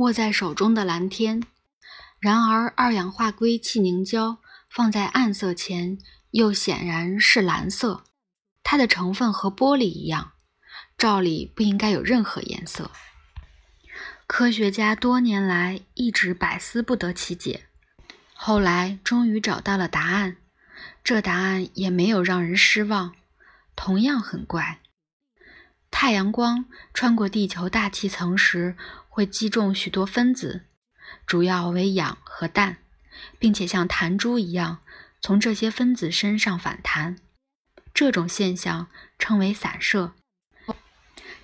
握在手中的蓝天。然而，二氧化硅气凝胶放在暗色前，又显然是蓝色。它的成分和玻璃一样，照理不应该有任何颜色。科学家多年来一直百思不得其解，后来终于找到了答案。这答案也没有让人失望，同样很怪。太阳光穿过地球大气层时，会击中许多分子。主要为氧和氮，并且像弹珠一样从这些分子身上反弹，这种现象称为散射。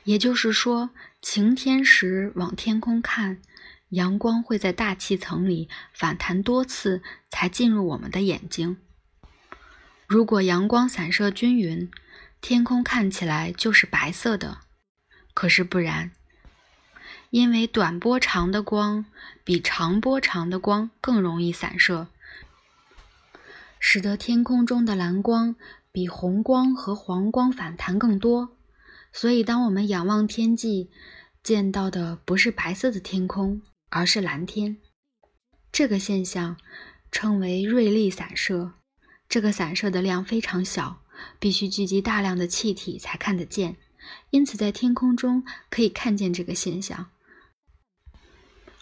也就是说，晴天时往天空看，阳光会在大气层里反弹多次才进入我们的眼睛。如果阳光散射均匀，天空看起来就是白色的。可是不然。因为短波长的光比长波长的光更容易散射，使得天空中的蓝光比红光和黄光反弹更多。所以，当我们仰望天际，见到的不是白色的天空，而是蓝天。这个现象称为瑞利散射。这个散射的量非常小，必须聚集大量的气体才看得见。因此，在天空中可以看见这个现象。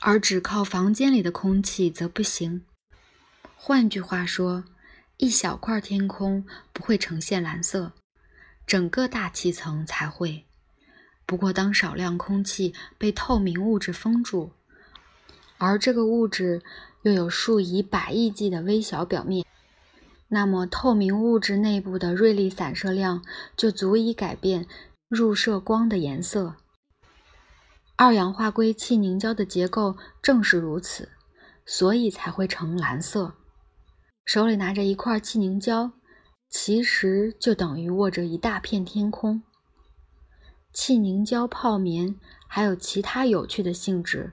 而只靠房间里的空气则不行。换句话说，一小块天空不会呈现蓝色，整个大气层才会。不过，当少量空气被透明物质封住，而这个物质又有数以百亿计的微小表面，那么透明物质内部的锐利散射量就足以改变入射光的颜色。二氧化硅气凝胶的结构正是如此，所以才会呈蓝色。手里拿着一块气凝胶，其实就等于握着一大片天空。气凝胶泡棉还有其他有趣的性质，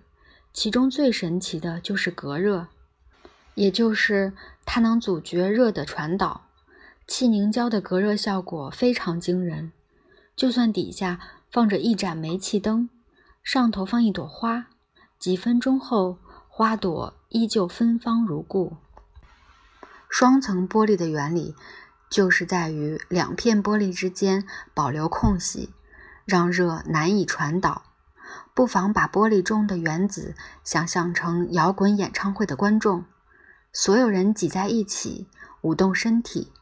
其中最神奇的就是隔热，也就是它能阻绝热的传导。气凝胶的隔热效果非常惊人，就算底下放着一盏煤气灯。上头放一朵花，几分钟后，花朵依旧芬芳如故。双层玻璃的原理就是在于两片玻璃之间保留空隙，让热难以传导。不妨把玻璃中的原子想象成摇滚演唱会的观众，所有人挤在一起，舞动身体，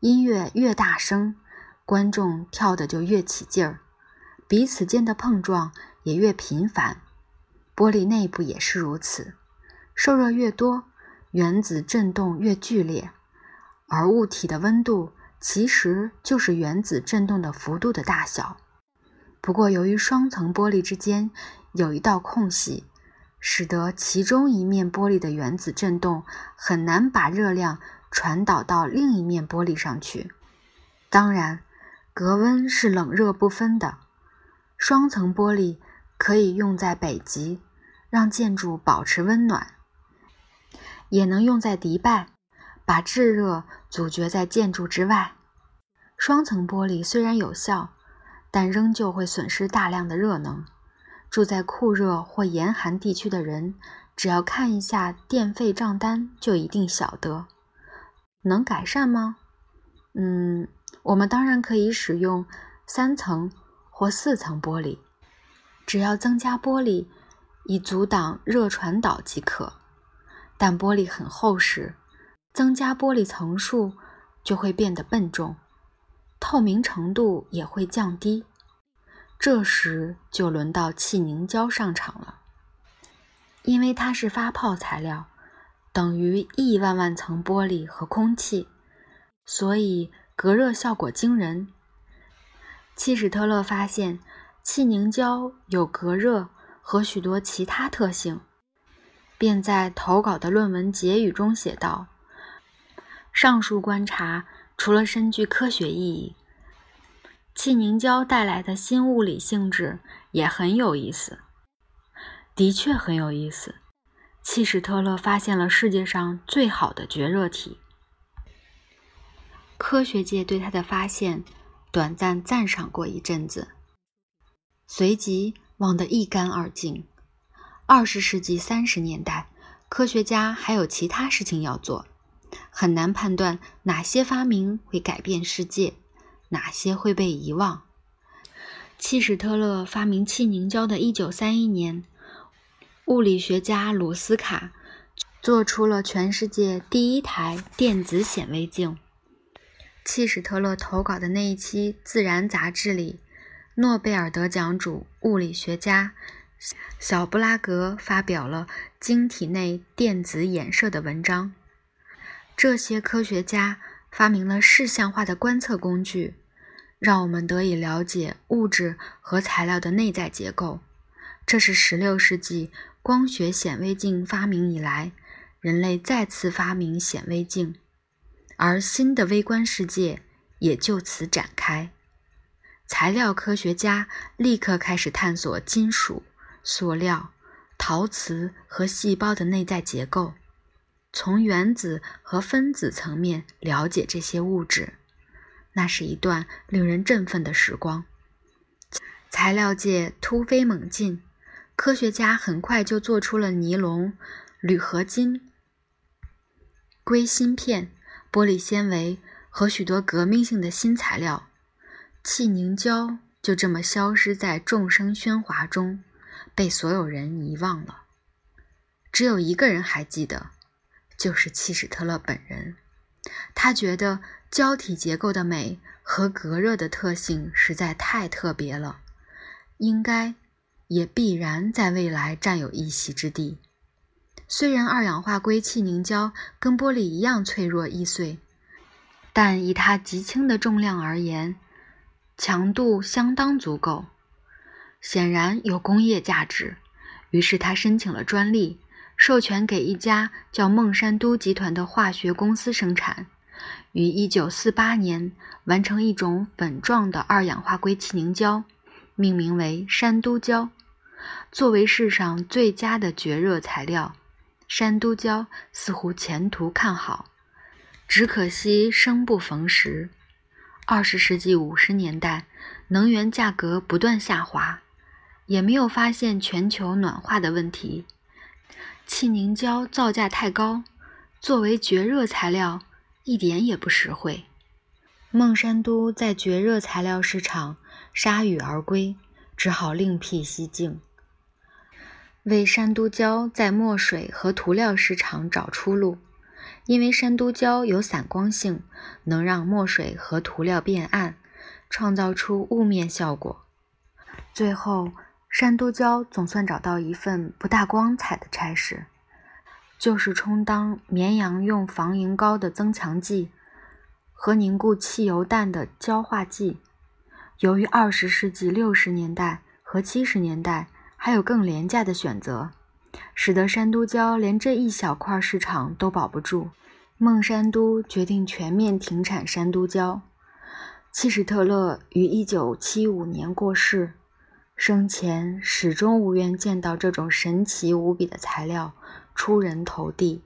音乐越大声，观众跳得就越起劲儿，彼此间的碰撞。也越频繁，玻璃内部也是如此。受热越多，原子振动越剧烈，而物体的温度其实就是原子振动的幅度的大小。不过，由于双层玻璃之间有一道空隙，使得其中一面玻璃的原子振动很难把热量传导到另一面玻璃上去。当然，隔温是冷热不分的，双层玻璃。可以用在北极，让建筑保持温暖；也能用在迪拜，把炙热阻绝在建筑之外。双层玻璃虽然有效，但仍旧会损失大量的热能。住在酷热或严寒地区的人，只要看一下电费账单，就一定晓得。能改善吗？嗯，我们当然可以使用三层或四层玻璃。只要增加玻璃，以阻挡热传导即可。但玻璃很厚实，增加玻璃层数就会变得笨重，透明程度也会降低。这时就轮到气凝胶上场了，因为它是发泡材料，等于亿万万层玻璃和空气，所以隔热效果惊人。契史特勒发现。气凝胶有隔热和许多其他特性，便在投稿的论文结语中写道：“上述观察除了深具科学意义，气凝胶带来的新物理性质也很有意思。的确很有意思。契史特勒发现了世界上最好的绝热体。科学界对他的发现短暂赞赏过一阵子。”随即忘得一干二净，二十世纪三十年代，科学家还有其他事情要做，很难判断哪些发明会改变世界，哪些会被遗忘。契史特勒发明气凝胶的一九三一年，物理学家鲁斯卡做出了全世界第一台电子显微镜。契史特勒投稿的那一期《自然》杂志里，诺贝尔得奖主物理学家。小布拉格发表了晶体内电子衍射的文章。这些科学家发明了视像化的观测工具，让我们得以了解物质和材料的内在结构。这是16世纪光学显微镜发明以来，人类再次发明显微镜，而新的微观世界也就此展开。材料科学家立刻开始探索金属。塑料、陶瓷和细胞的内在结构，从原子和分子层面了解这些物质，那是一段令人振奋的时光。材料界突飞猛进，科学家很快就做出了尼龙、铝合金、硅芯片、玻璃纤维和许多革命性的新材料。气凝胶就这么消失在众生喧哗中。被所有人遗忘了，只有一个人还记得，就是契史特勒本人。他觉得胶体结构的美和隔热的特性实在太特别了，应该也必然在未来占有一席之地。虽然二氧化硅气凝胶跟玻璃一样脆弱易碎，但以它极轻的重量而言，强度相当足够。显然有工业价值，于是他申请了专利，授权给一家叫孟山都集团的化学公司生产，于1948年完成一种粉状的二氧化硅气凝胶，命名为山都胶。作为世上最佳的绝热材料，山都胶似乎前途看好，只可惜生不逢时。20世纪50年代，能源价格不断下滑。也没有发现全球暖化的问题。气凝胶造价太高，作为绝热材料一点也不实惠。孟山都在绝热材料市场铩羽而归，只好另辟蹊径，为山都胶在墨水和涂料市场找出路。因为山都胶有散光性，能让墨水和涂料变暗，创造出雾面效果。最后。山都胶总算找到一份不大光彩的差事，就是充当绵羊用防蝇膏的增强剂和凝固汽油弹的焦化剂。由于二十世纪六十年代和七十年代还有更廉价的选择，使得山都胶连这一小块市场都保不住。孟山都决定全面停产山都胶。契史特勒于一九七五年过世。生前始终无缘见到这种神奇无比的材料出人头地。